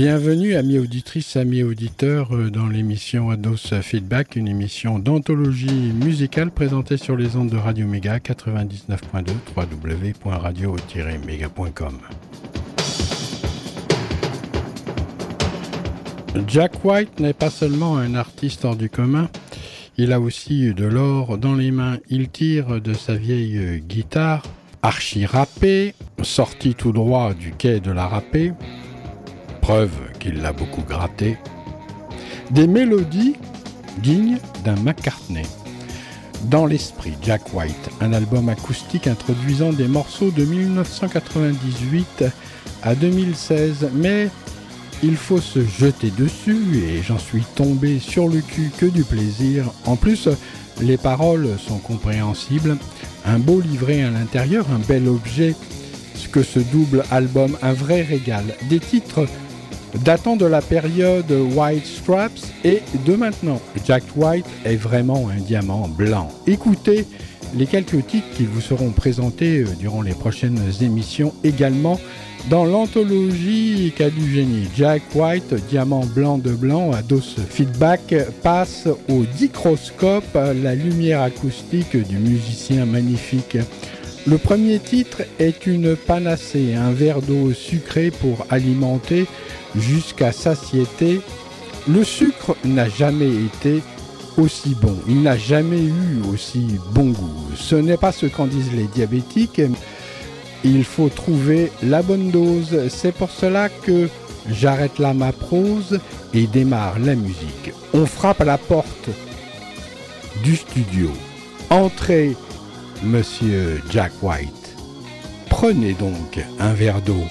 Bienvenue, amis auditrices, amis auditeurs, euh, dans l'émission Ados Feedback, une émission d'anthologie musicale présentée sur les ondes de Radio Méga 99.2 www.radio-méga.com. Jack White n'est pas seulement un artiste hors du commun, il a aussi de l'or dans les mains. Il tire de sa vieille guitare, archi râpée, sortie tout droit du quai de la râpée, preuve qu'il l'a beaucoup gratté, des mélodies dignes d'un McCartney. Dans l'esprit, Jack White, un album acoustique introduisant des morceaux de 1998 à 2016, mais il faut se jeter dessus et j'en suis tombé sur le cul que du plaisir. En plus, les paroles sont compréhensibles, un beau livret à l'intérieur, un bel objet, ce que ce double album, un vrai régal. Des titres datant de la période White Straps et de maintenant. Jack White est vraiment un diamant blanc. Écoutez les quelques titres qui vous seront présentés euh, durant les prochaines émissions également dans l'anthologie Cas du génie. Jack White, diamant blanc de blanc, à feedback, passe au dicroscope, la lumière acoustique du musicien magnifique. Le premier titre est une panacée, un verre d'eau sucrée pour alimenter jusqu'à satiété, le sucre n'a jamais été aussi bon, il n'a jamais eu aussi bon goût. Ce n'est pas ce qu'en disent les diabétiques, il faut trouver la bonne dose. C'est pour cela que j'arrête là ma prose et démarre la musique. On frappe à la porte du studio. Entrez, monsieur Jack White. Prenez donc un verre d'eau.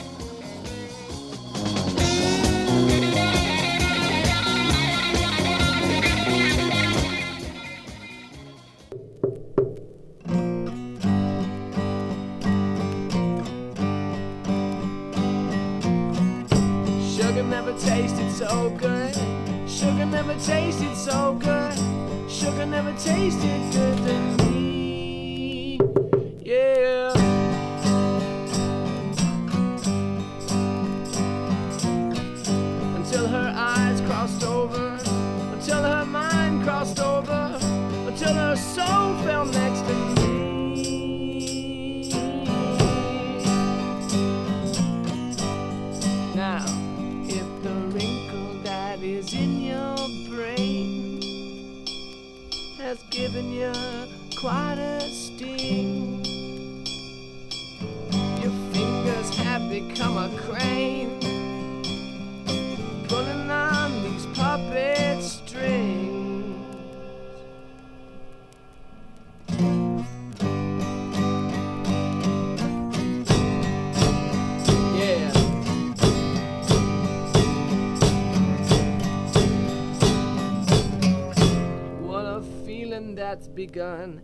Begun.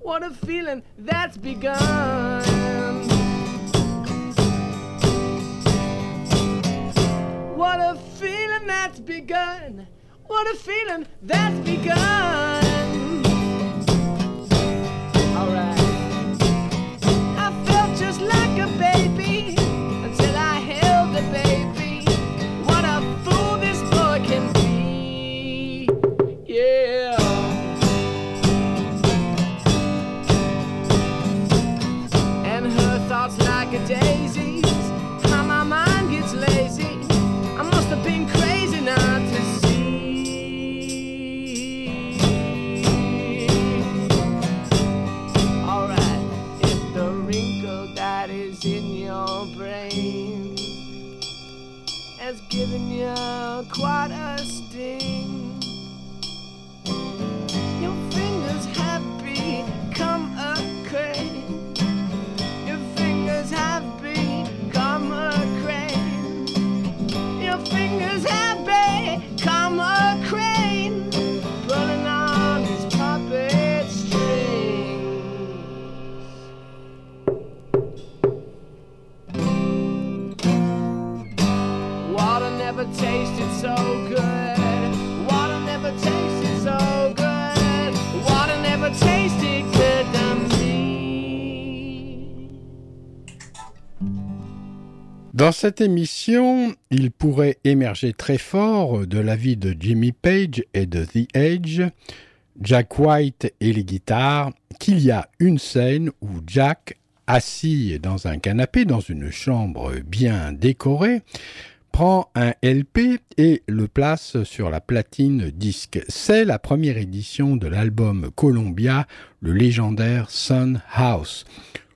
What a feeling that's begun. What a feeling that's begun. What a feeling fingers have cette émission, il pourrait émerger très fort de la vie de Jimmy Page et de The Edge, Jack White et les guitares, qu'il y a une scène où Jack, assis dans un canapé dans une chambre bien décorée, prend un LP et le place sur la platine disque. C'est la première édition de l'album Columbia, le légendaire Sun House.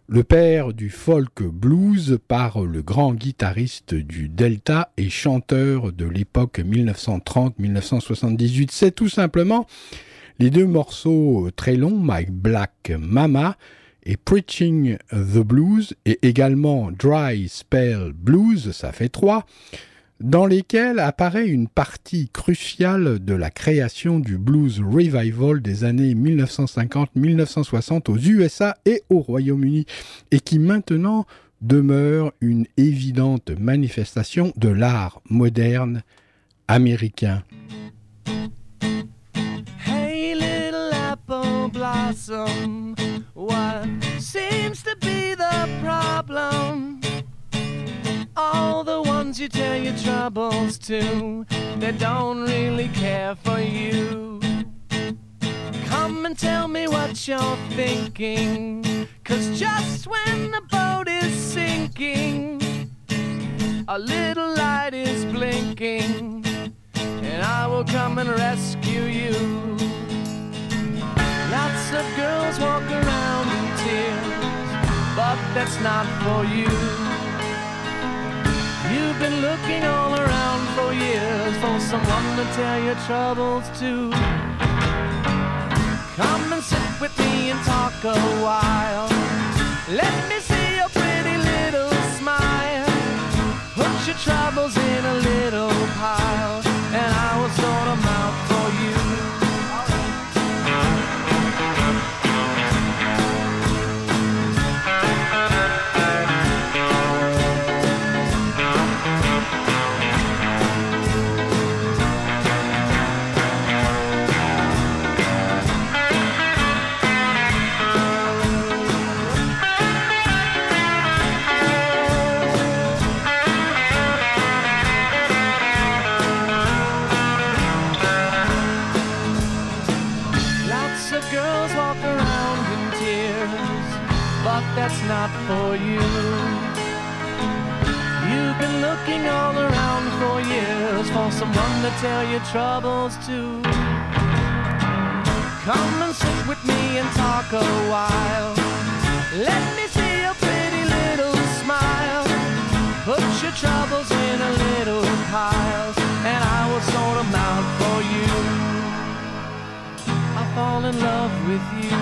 Le père du folk blues par le grand guitariste du Delta et chanteur de l'époque 1930-1978. C'est tout simplement les deux morceaux très longs, My Black Mama et Preaching the Blues, et également Dry Spell Blues, ça fait trois, dans lesquels apparaît une partie cruciale de la création du blues revival des années 1950-1960 aux USA et au Royaume-Uni, et qui maintenant demeure une évidente manifestation de l'art moderne américain. Hey, little apple blossom? Ones you tell your troubles to, they don't really care for you. Come and tell me what you're thinking, cause just when the boat is sinking, a little light is blinking, and I will come and rescue you. Lots of girls walk around in tears, but that's not for you. You've been looking all around for years for someone to tell your troubles to. Come and sit with me and talk a while. Let me see your pretty little smile. Put your troubles in a little pile, and I will sort them out looking all around for years for someone to tell your troubles to. Come and sit with me and talk a while. Let me see your pretty little smile. Put your troubles in a little pile, and I will sort them out for you. I fall in love with you.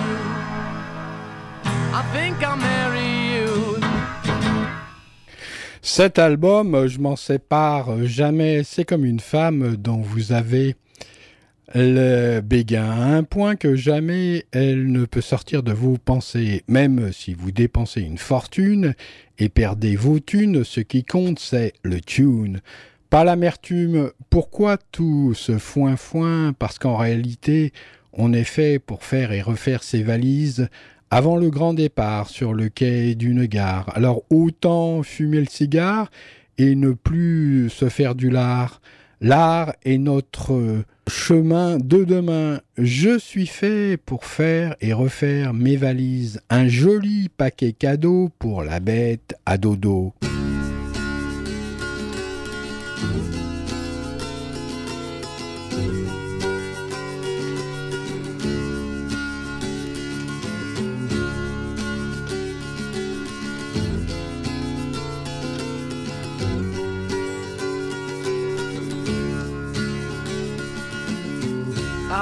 I think I'll marry. Cet album, je m'en sépare jamais. C'est comme une femme dont vous avez le béguin à un point que jamais elle ne peut sortir de vos pensées. Même si vous dépensez une fortune et perdez vos thunes, ce qui compte c'est le tune. Pas l'amertume. Pourquoi tout ce foin-foin? Parce qu'en réalité, on est fait pour faire et refaire ses valises avant le grand départ sur le quai d'une gare. Alors autant fumer le cigare et ne plus se faire du lard. L'art est notre chemin de demain. Je suis fait pour faire et refaire mes valises. Un joli paquet cadeau pour la bête à dodo.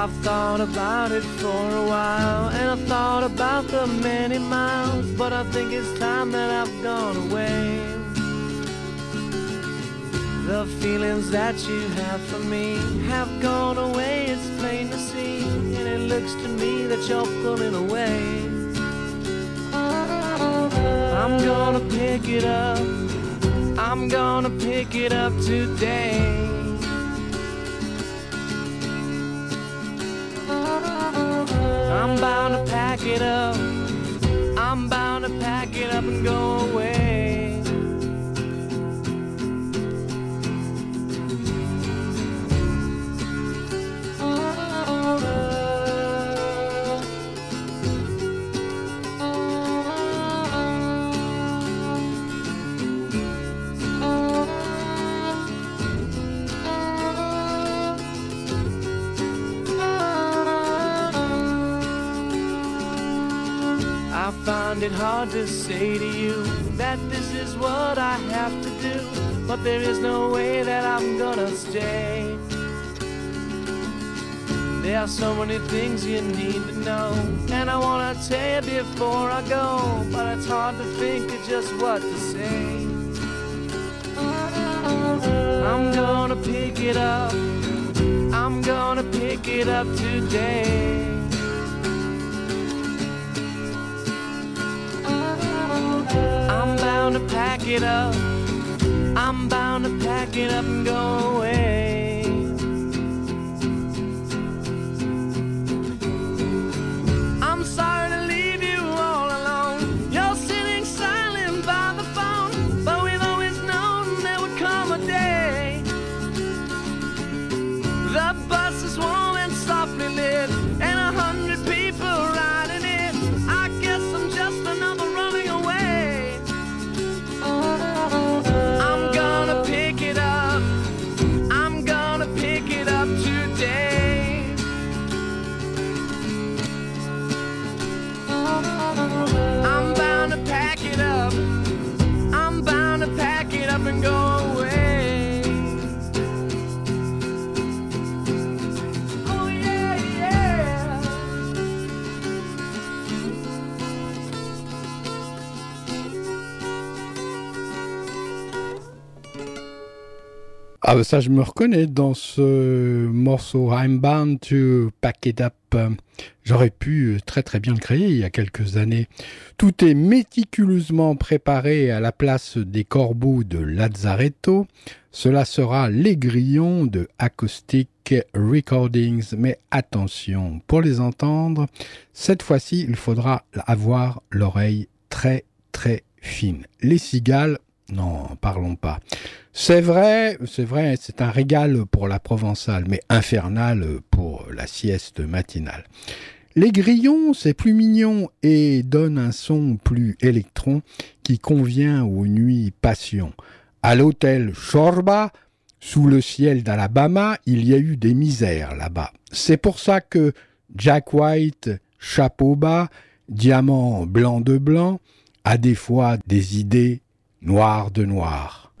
I've thought about it for a while, and I've thought about the many miles, but I think it's time that I've gone away. The feelings that you have for me have gone away, it's plain to see, and it looks to me that you're pulling away. I'm gonna pick it up, I'm gonna pick it up today. I'm bound to pack it up. I'm bound to pack it up and go away. Find it hard to say to you that this is what I have to do, but there is no way that I'm gonna stay. There are so many things you need to know, and I wanna tell you before I go, but it's hard to think of just what to say. I'm gonna pick it up, I'm gonna pick it up today. Bound to pack it up, I'm bound to pack it up and go away. Ah bah ça je me reconnais dans ce morceau I'm Bound to Pack It Up. J'aurais pu très très bien le créer il y a quelques années. Tout est méticuleusement préparé à la place des corbeaux de Lazzaretto. Cela sera les grillons de Acoustic Recordings. Mais attention, pour les entendre, cette fois-ci il faudra avoir l'oreille très très fine. Les cigales, non, parlons pas. C'est vrai, c'est vrai, c'est un régal pour la provençale, mais infernal pour la sieste matinale. Les grillons, c'est plus mignon et donne un son plus électron qui convient aux nuits passion. À l'hôtel Shorba, sous le ciel d'Alabama, il y a eu des misères là-bas. C'est pour ça que Jack White, chapeau bas, diamant blanc de blanc, a des fois des idées noires de noir.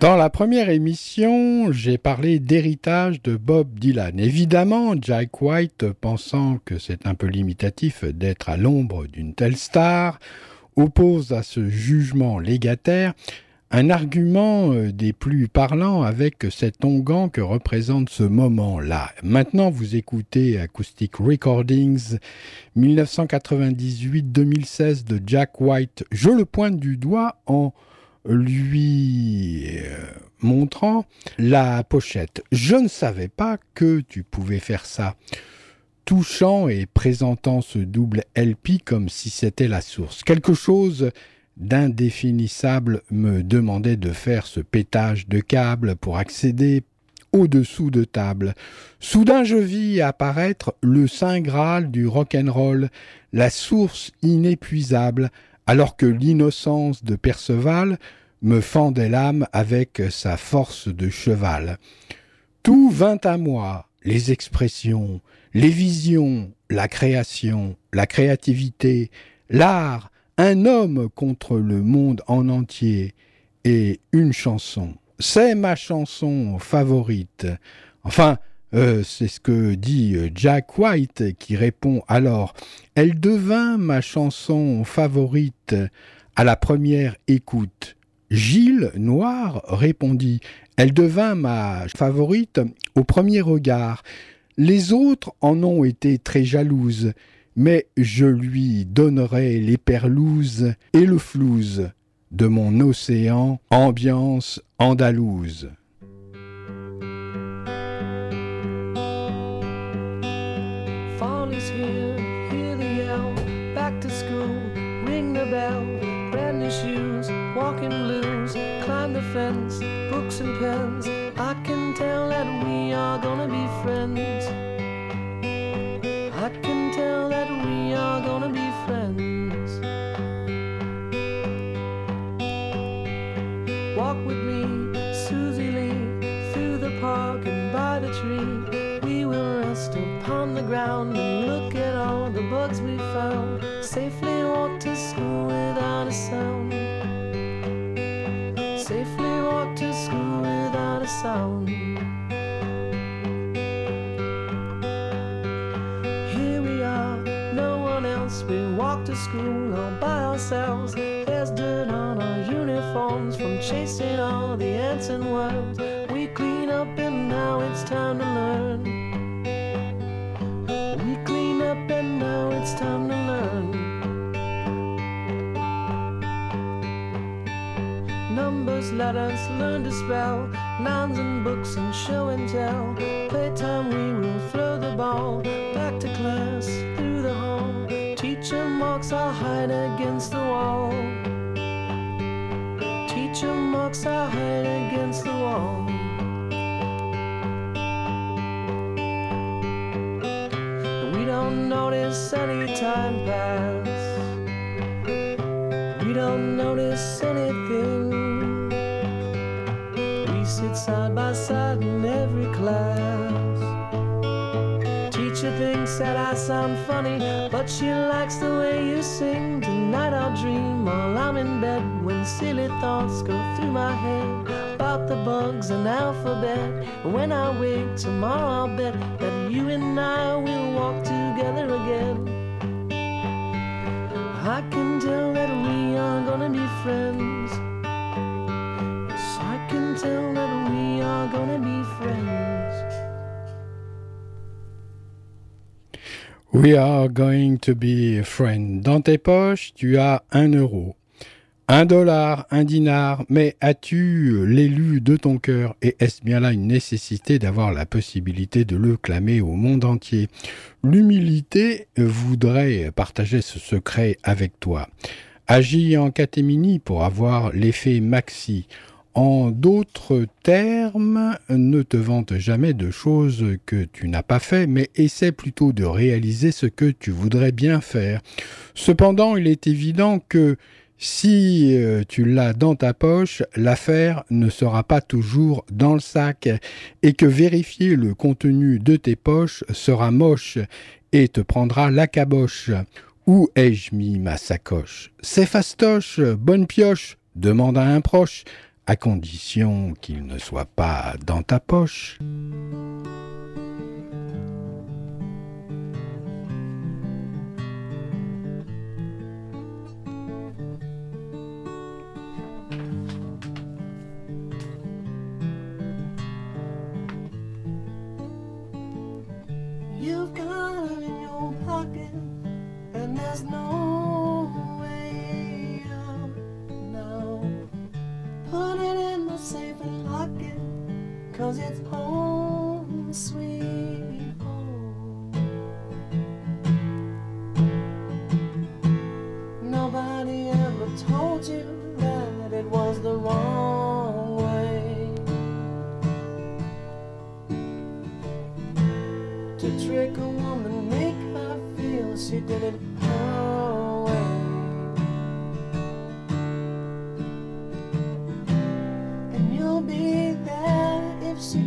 Dans la première émission, j'ai parlé d'héritage de Bob Dylan. Évidemment, Jack White, pensant que c'est un peu limitatif d'être à l'ombre d'une telle star, oppose à ce jugement légataire un argument euh, des plus parlants avec cet onguent que représente ce moment-là. Maintenant, vous écoutez Acoustic Recordings 1998-2016 de Jack White. Je le pointe du doigt en lui euh, montrant la pochette. Je ne savais pas que tu pouvais faire ça. Touchant et présentant ce double LP comme si c'était la source. Quelque chose d'indéfinissable me demandait de faire ce pétage de câble pour accéder au-dessous de table. Soudain je vis apparaître le saint Graal du rock'n'roll, la source inépuisable, alors que l'innocence de Perceval me fendait l'âme avec sa force de cheval. Tout vint à moi, les expressions, les visions, la création, la créativité, l'art, un homme contre le monde en entier et une chanson. C'est ma chanson favorite. Enfin, euh, c'est ce que dit Jack White qui répond alors Elle devint ma chanson favorite à la première écoute. Gilles Noir répondit Elle devint ma favorite au premier regard. Les autres en ont été très jalouses mais je lui donnerai les perlouses et le flouze de mon océan, ambiance andalouse. Bell, brand new shoes, walking blues, climb the fence, books and pens. I can tell that we are gonna be friends. I can tell that we are gonna be friends. Walk with me, Susie Lee, through the park and by the tree. We will rest upon the ground and look at all the bugs we found. Safely school without a sound. Safely walk to school without a sound. Here we are, no one else. We walk to school all by ourselves. There's dirt on our uniforms from chasing all the ants and worms. We clean up and now it's time to learn. We clean up and now it's time to. Numbers, letters, learn to spell. Nouns and books and show and tell. Playtime, we will throw the ball. Back to class, through the hall. Teacher marks our hide against the wall. Teacher marks our hide against the wall. We don't notice any time pass. Sound funny, but she likes the way you sing. Tonight I'll dream while I'm in bed when silly thoughts go through my head about the bugs and alphabet. When I wake tomorrow, I'll bet that you and I will walk together again. I can tell that we are gonna be friends. We are going to be a friend. Dans tes poches, tu as un euro. Un dollar, un dinar, mais as-tu l'élu de ton cœur? Et est-ce bien là une nécessité d'avoir la possibilité de le clamer au monde entier? L'humilité voudrait partager ce secret avec toi. Agis en catémini pour avoir l'effet maxi. En d'autres termes, ne te vante jamais de choses que tu n'as pas fait, mais essaie plutôt de réaliser ce que tu voudrais bien faire. Cependant, il est évident que si euh, tu l'as dans ta poche, l'affaire ne sera pas toujours dans le sac et que vérifier le contenu de tes poches sera moche et te prendra la caboche. Où ai-je mis ma sacoche? C'est fastoche, bonne pioche, demande à un proche, à condition qu'il ne soit pas dans ta poche. Cause it's home, sweet home. Nobody ever told you that it was the wrong way to trick a woman, make her feel she did it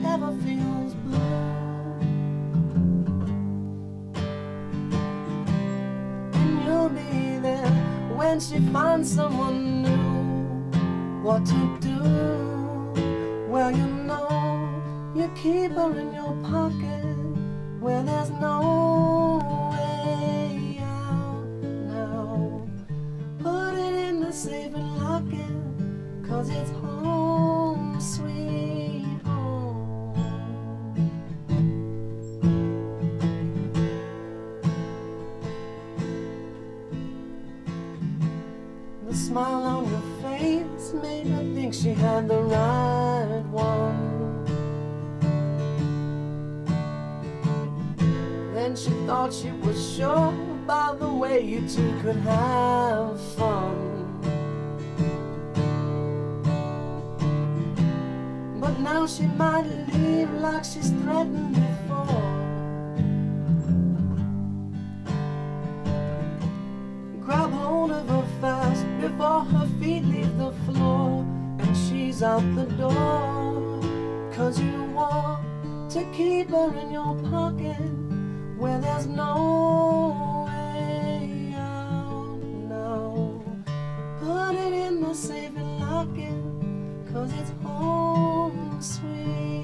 ever feels blue. And you'll be there when she finds someone new. What to do? Well, you know, you keep her in your pocket where there's no way out now. Put it in the safe and lock it, cause it's The smile on your face made her think she had the right one. Then she thought she was sure by the way you two could have fun. But now she might leave like she's threatened before. Before her feet leave the floor and she's out the door. Cause you want to keep her in your pocket where there's no way out now. Put it in the safe and lock it, cause it's home, sweet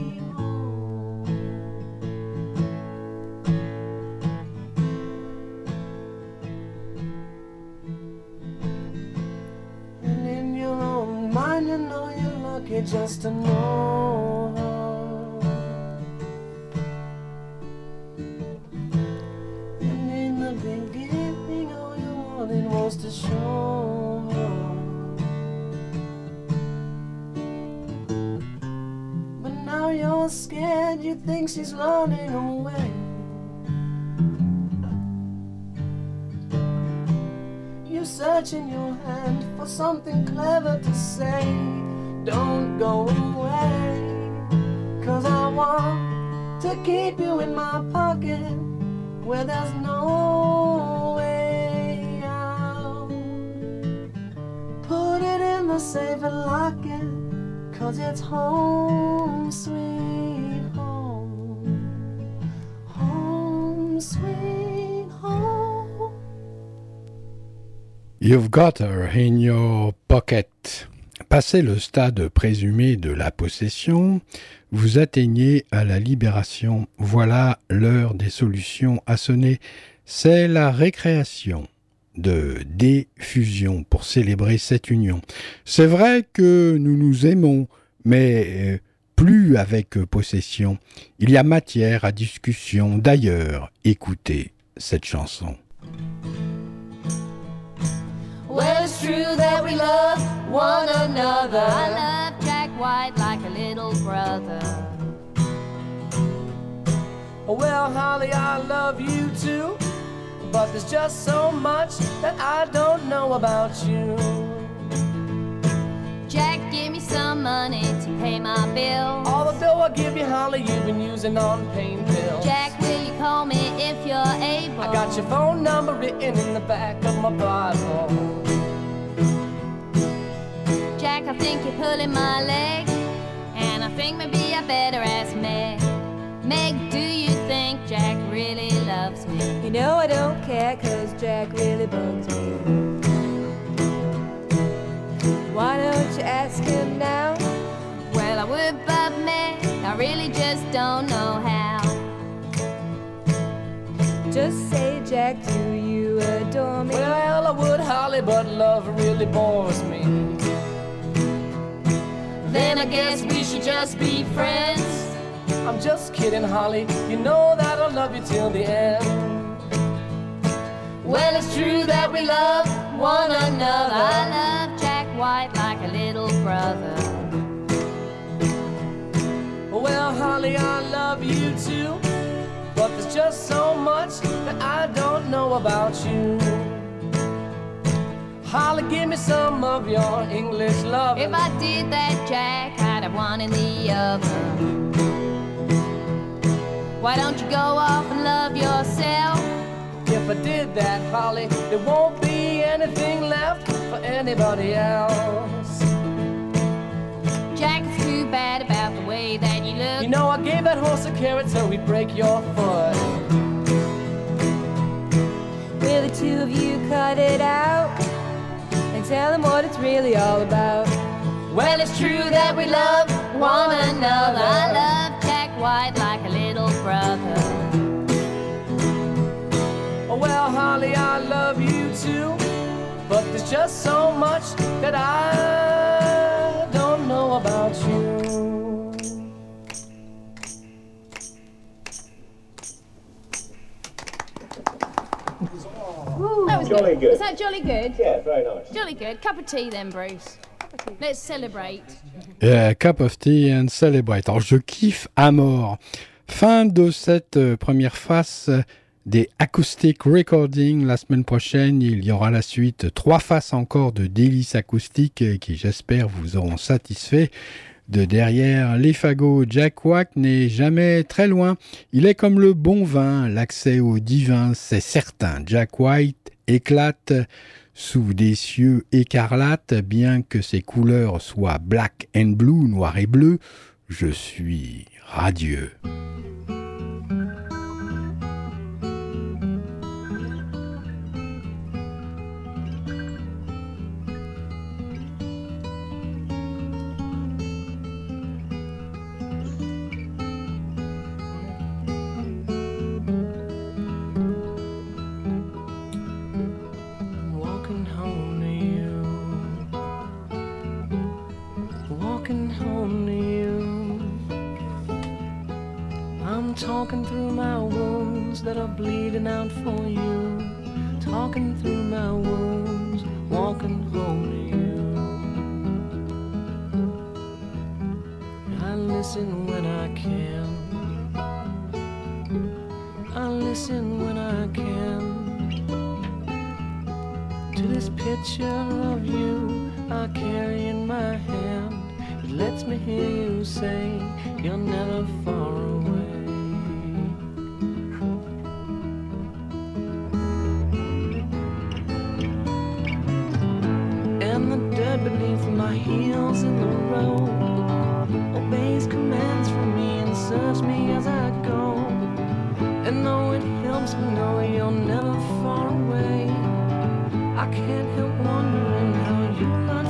you're just to know her. And in the beginning, all you wanted was to show her. But now you're scared, you think she's running away. You search in your hand for something clever to say. Don't go away. Cause I want to keep you in my pocket where there's no way out. Put it in the safe and lock it. Cause it's home, sweet home. Home, sweet home. You've got her in your pocket. Passé le stade présumé de la possession, vous atteignez à la libération. Voilà l'heure des solutions à sonner. C'est la récréation de défusion pour célébrer cette union. C'est vrai que nous nous aimons, mais euh, plus avec possession. Il y a matière à discussion. D'ailleurs, écoutez cette chanson. Well, it's true that we love one another. I love Jack White like a little brother. Well, Holly, I love you too. But there's just so much that I don't know about you. Jack, give me some money to pay my bill. All the dough I give you, Holly, you've been using on pain pills. Jack, will you call me if you're able? I got your phone number written in the back of my Bible. Jack, I think you're pulling my leg. And I think maybe I better ask Meg. Meg, do you think Jack really loves me? You know I don't care, cause Jack really bugs me. Why don't you ask him now? Well, I would, but Meg, I really just don't know how. Just say, Jack, do you adore me? Well, I would, Holly, but love really bores me. Then I guess we should just be friends. I'm just kidding, Holly. You know that I'll love you till the end. Well, it's true that we love one another. I love Jack White like a little brother. Well, Holly, I love you too. But there's just so much that I don't know about you. Holly, give me some of your English love. If I did that, Jack, I'd have one in the oven. Why don't you go off and love yourself? If I did that, Holly, there won't be anything left for anybody else. Jack, it's too bad about the way that you look. You know, I gave that horse a carrot so he'd break your foot. Will the two of you cut it out tell them what it's really all about? Well, it's true that we love one another. I love Jack White like a little brother. Oh, well, Holly, I love you too. But there's just so much that I don't know about you. That was Jolly good. Was that jolly good? Yeah, very nice. Jolly good. Cup of tea then, Bruce. Let's celebrate. Yeah, cup of tea and celebrate. Alors, je kiffe à mort. Fin de cette euh, première face euh, des Acoustic Recording. La semaine prochaine, il y aura la suite. Trois faces encore de délices acoustiques euh, qui, j'espère, vous auront satisfait. De derrière les fagots, Jack Wack n'est jamais très loin. Il est comme le bon vin, l'accès au divin, c'est certain. Jack White éclate sous des cieux écarlates, bien que ses couleurs soient black and blue, noir et bleu. Je suis radieux. Talking through my wounds that are bleeding out for you. Talking through my wounds, walking home to you. I listen when I can. I listen when I can to this picture of you I carry in my hand. It lets me hear you say you're never far away. Heels in the road obeys commands from me and serves me as I go. And though it helps me know you're never far away. I can't help wondering how you might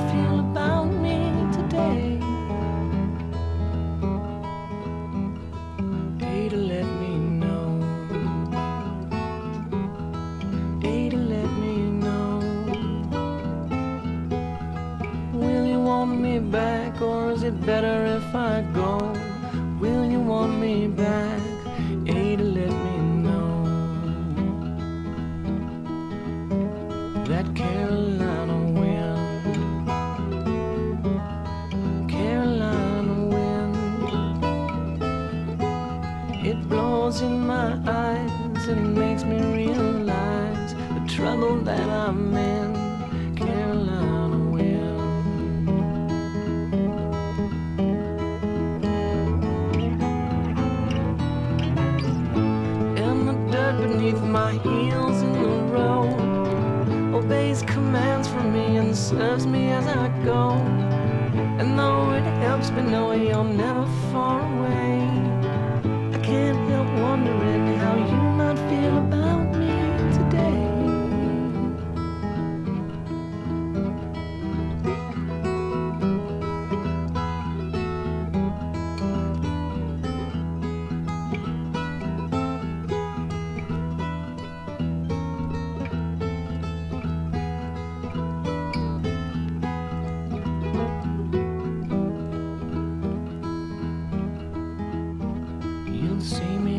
You'll see me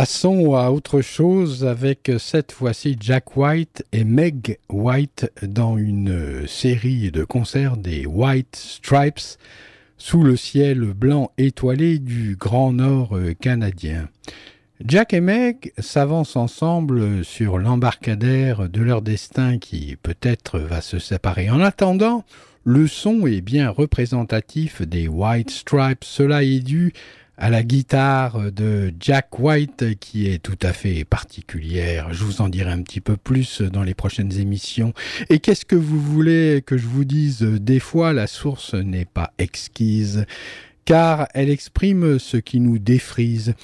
Passons à autre chose avec cette fois-ci Jack White et Meg White dans une série de concerts des White Stripes sous le ciel blanc étoilé du Grand Nord canadien. Jack et Meg s'avancent ensemble sur l'embarcadère de leur destin qui peut-être va se séparer. En attendant, le son est bien représentatif des White Stripes. Cela est dû à la guitare de Jack White qui est tout à fait particulière. Je vous en dirai un petit peu plus dans les prochaines émissions. Et qu'est-ce que vous voulez que je vous dise? Des fois, la source n'est pas exquise, car elle exprime ce qui nous défrise.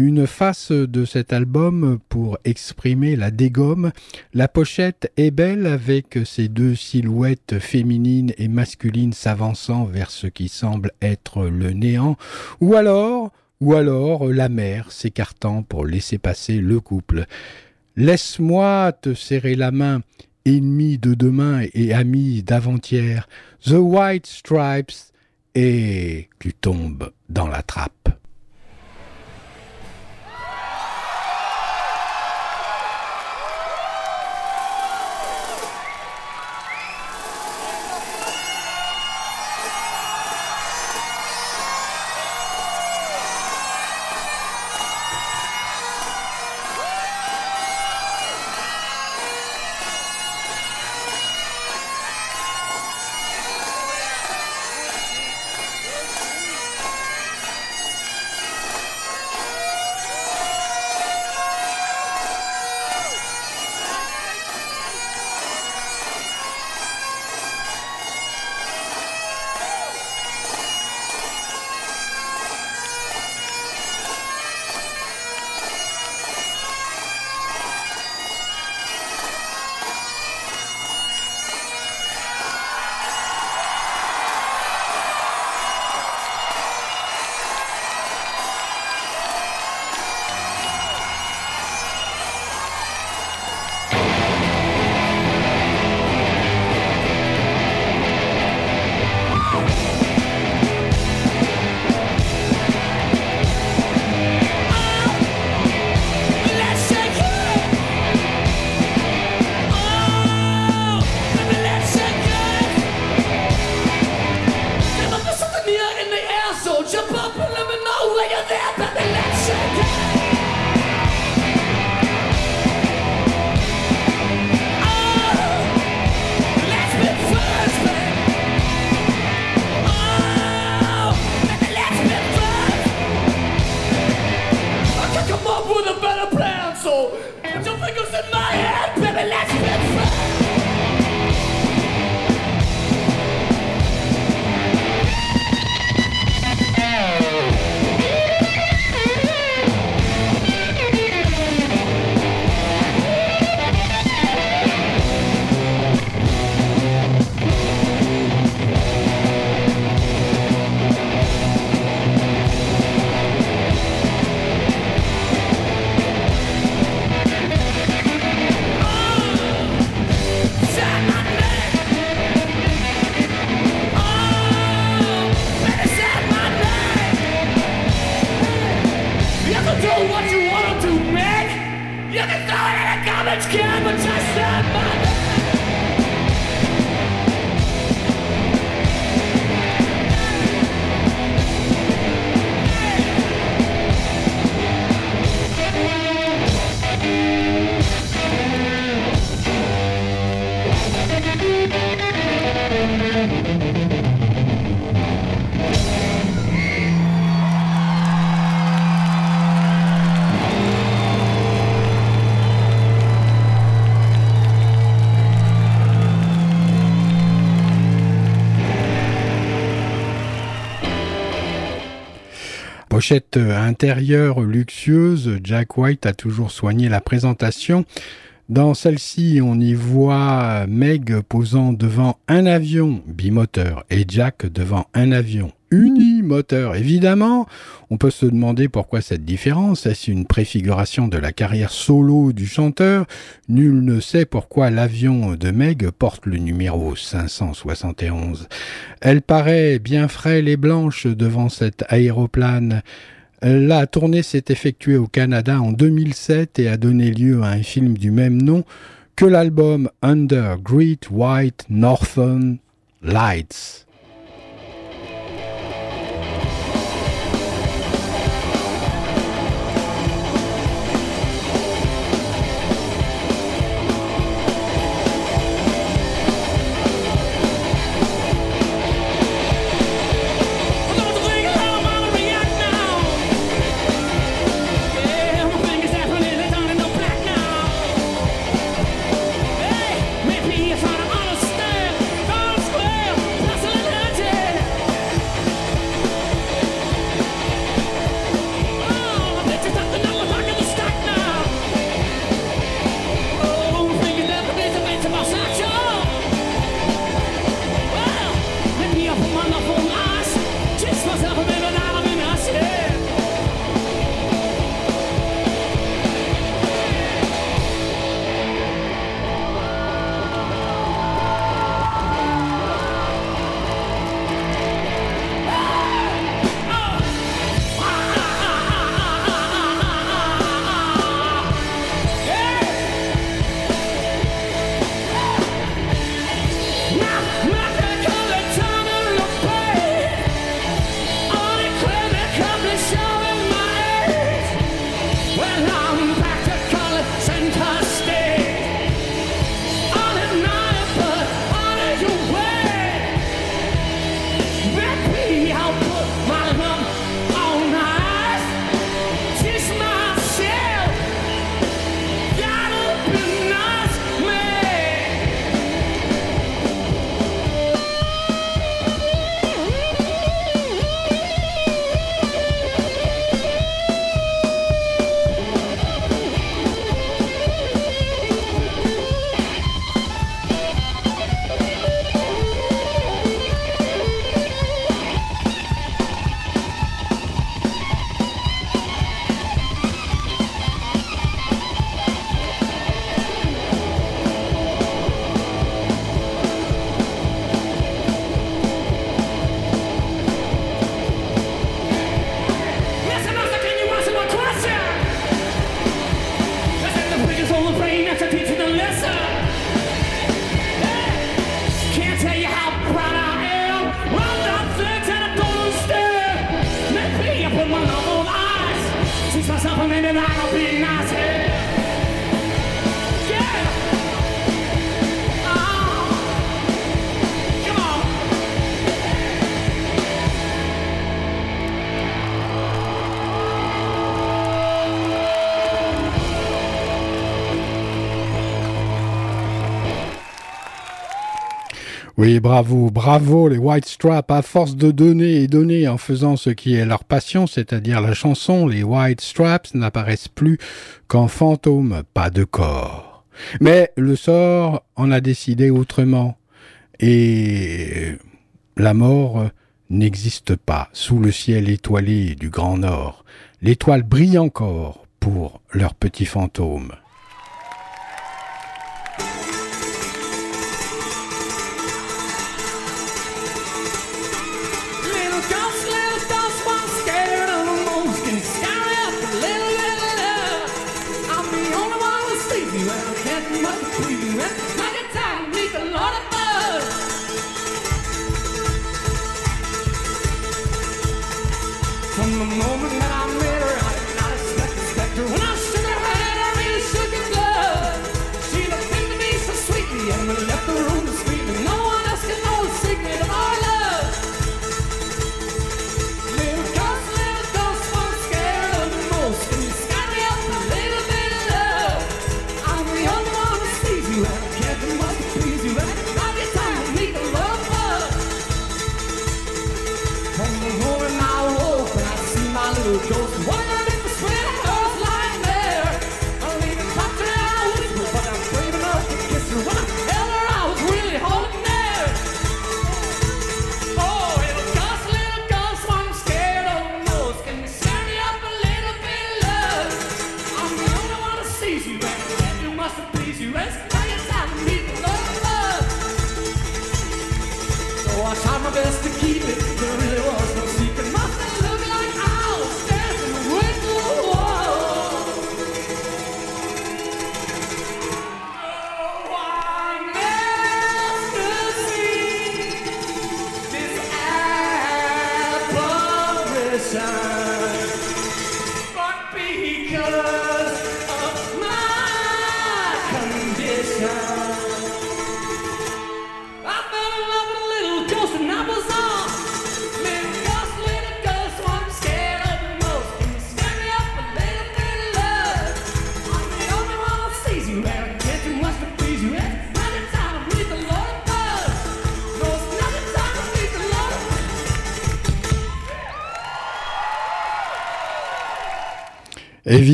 Une face de cet album pour exprimer la dégomme. La pochette est belle avec ces deux silhouettes féminines et masculines s'avançant vers ce qui semble être le néant. Ou alors, ou alors la mer s'écartant pour laisser passer le couple. Laisse-moi te serrer la main, ennemi de demain et ami d'avant-hier. The White Stripes et tu tombes dans la trappe. in my head, baby. Let's scared, but just stand pochette intérieure luxueuse, Jack White a toujours soigné la présentation. Dans celle-ci, on y voit Meg posant devant un avion bimoteur et Jack devant un avion unimoteur. Évidemment, on peut se demander pourquoi cette différence. Est-ce une préfiguration de la carrière solo du chanteur? Nul ne sait pourquoi l'avion de Meg porte le numéro 571. Elle paraît bien frêle et blanche devant cet aéroplane La tournée s'est effectuée au Canada en 2007 et a donné lieu à un film du même nom que l'album Under Great White Northern Lights. Oui, bravo, bravo les White Straps. À force de donner et donner en faisant ce qui est leur passion, c'est-à-dire la chanson, les White Straps n'apparaissent plus qu'en fantômes, pas de corps. Mais le sort en a décidé autrement. Et la mort n'existe pas sous le ciel étoilé du Grand Nord. L'étoile brille encore pour leurs petits fantômes.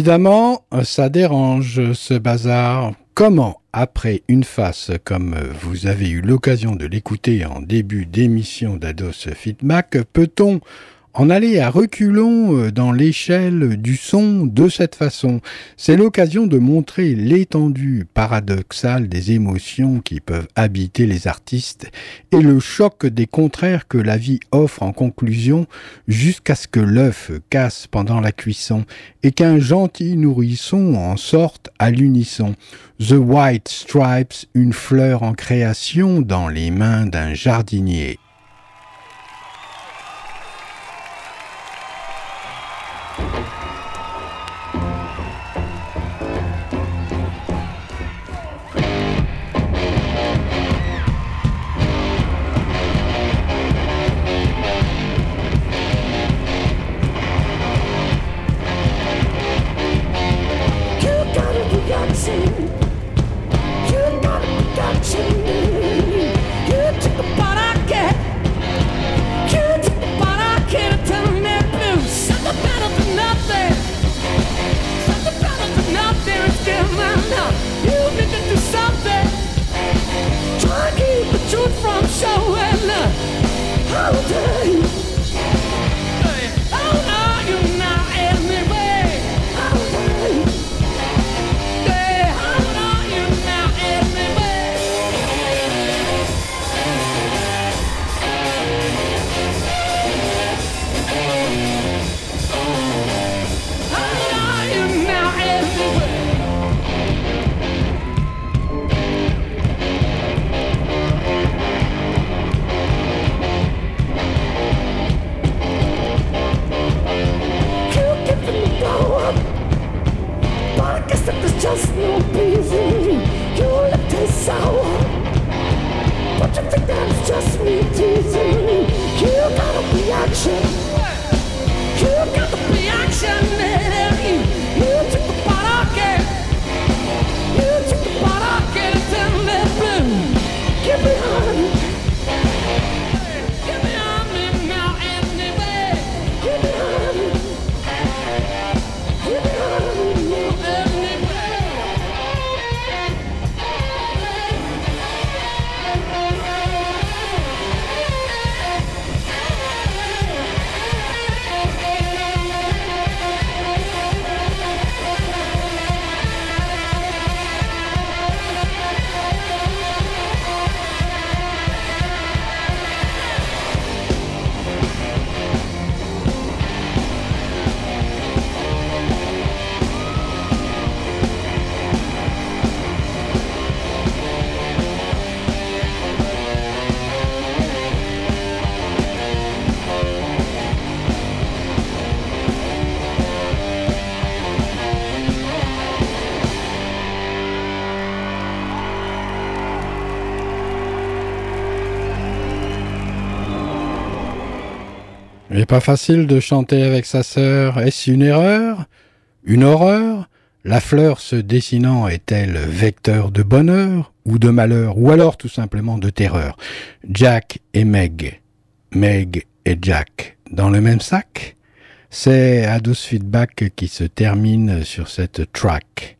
Évidemment, ça dérange ce bazar. Comment, après une face comme vous avez eu l'occasion de l'écouter en début d'émission d'Ados Feedback, peut-on en aller à reculons euh, dans l'échelle du son de cette façon. C'est l'occasion de montrer l'étendue paradoxale des émotions qui peuvent habiter les artistes et le choc des contraires que la vie offre en conclusion jusqu'à ce que l'œuf casse pendant la cuisson et qu'un gentil nourrisson en sorte à l'unisson. The White Stripes, une fleur en création dans les mains d'un jardinier. Pas facile de chanter avec sa sœur. Est-ce une erreur? Une horreur? La fleur se dessinant est-elle vecteur de bonheur ou de malheur ou alors tout simplement de terreur? Jack et Meg. Meg et Jack dans le même sac? C'est Ados Feedback qui se termine sur cette track.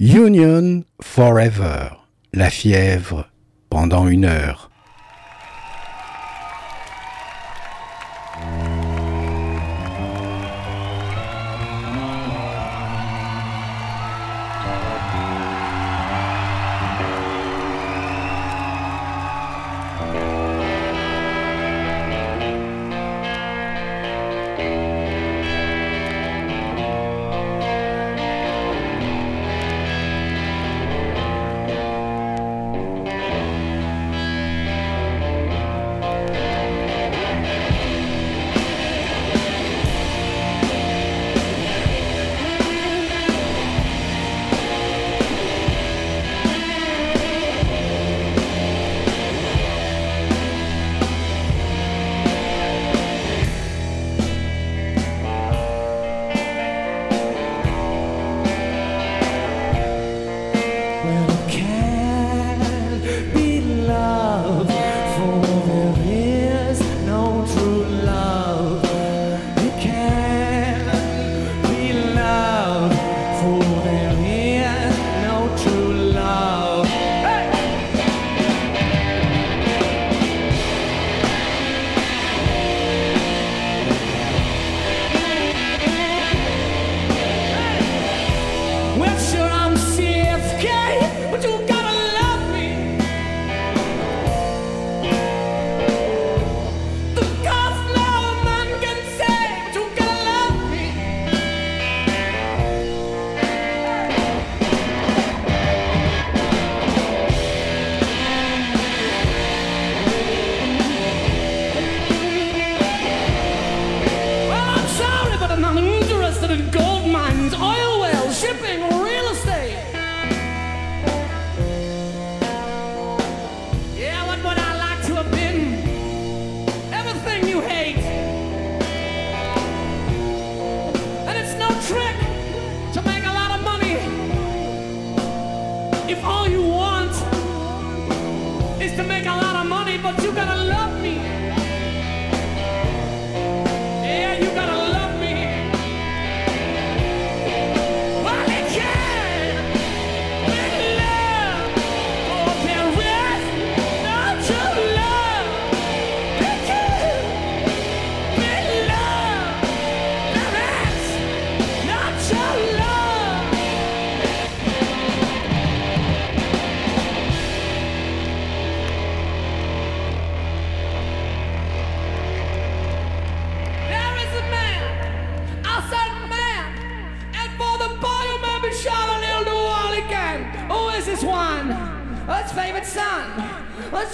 Union Forever. La fièvre pendant une heure.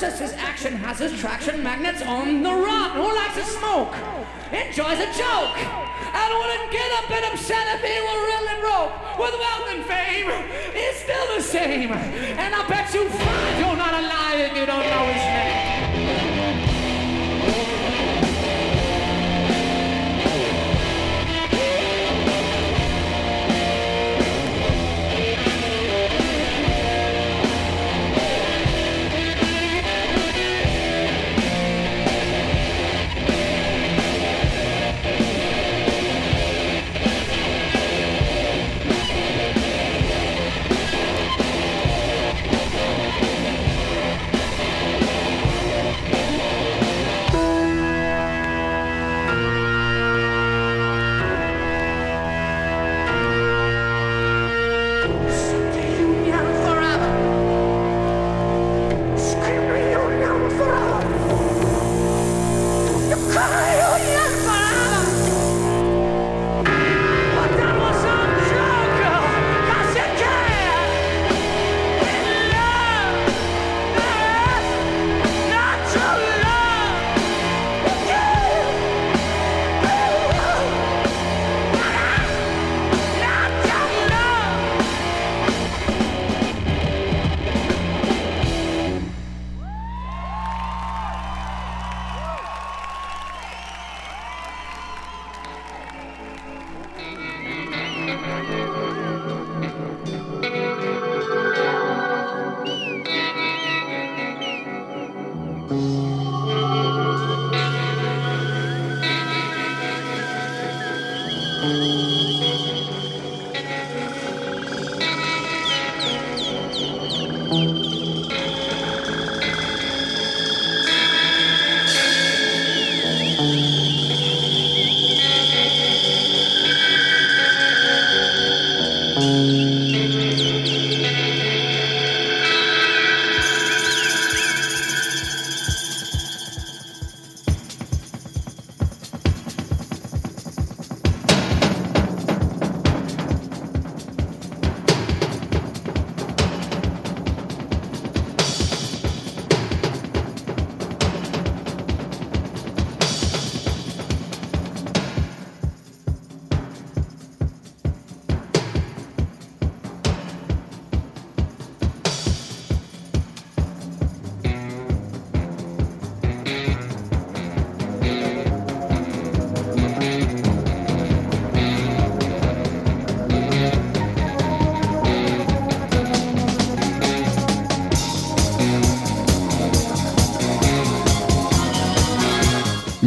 Just his action has his traction magnets on the run. Who likes to smoke? Enjoys a joke. And wouldn't get up and upset if he were really broke. With wealth and fame, he's still the same. And I bet you find you're not alive if you don't know his name.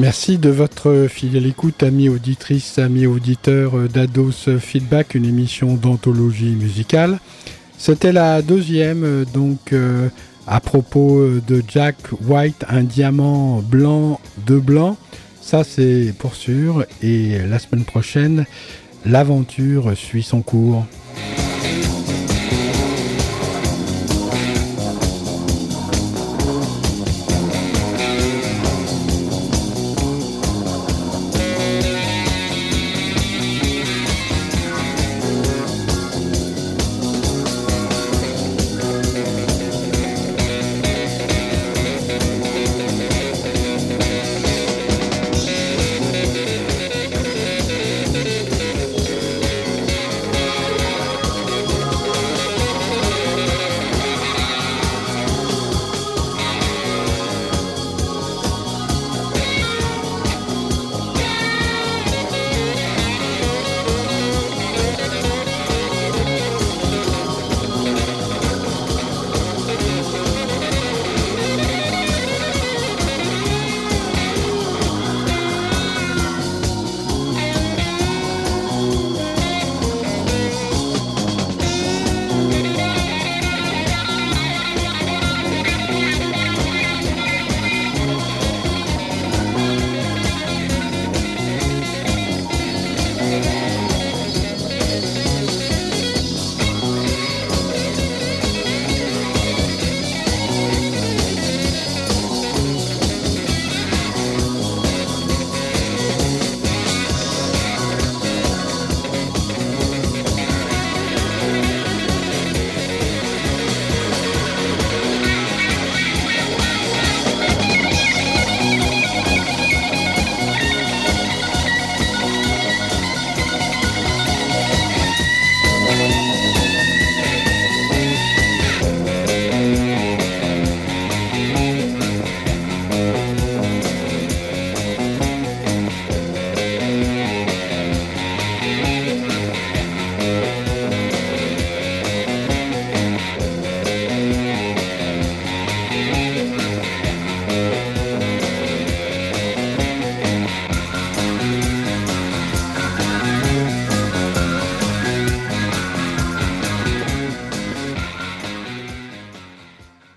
Merci de votre fidèle écoute, amis auditrices, amis auditeurs d'Ados Feedback, une émission d'anthologie musicale. C'était la deuxième, donc euh, à propos de Jack White, un diamant blanc de blanc. Ça, c'est pour sûr. Et la semaine prochaine, l'aventure suit son cours.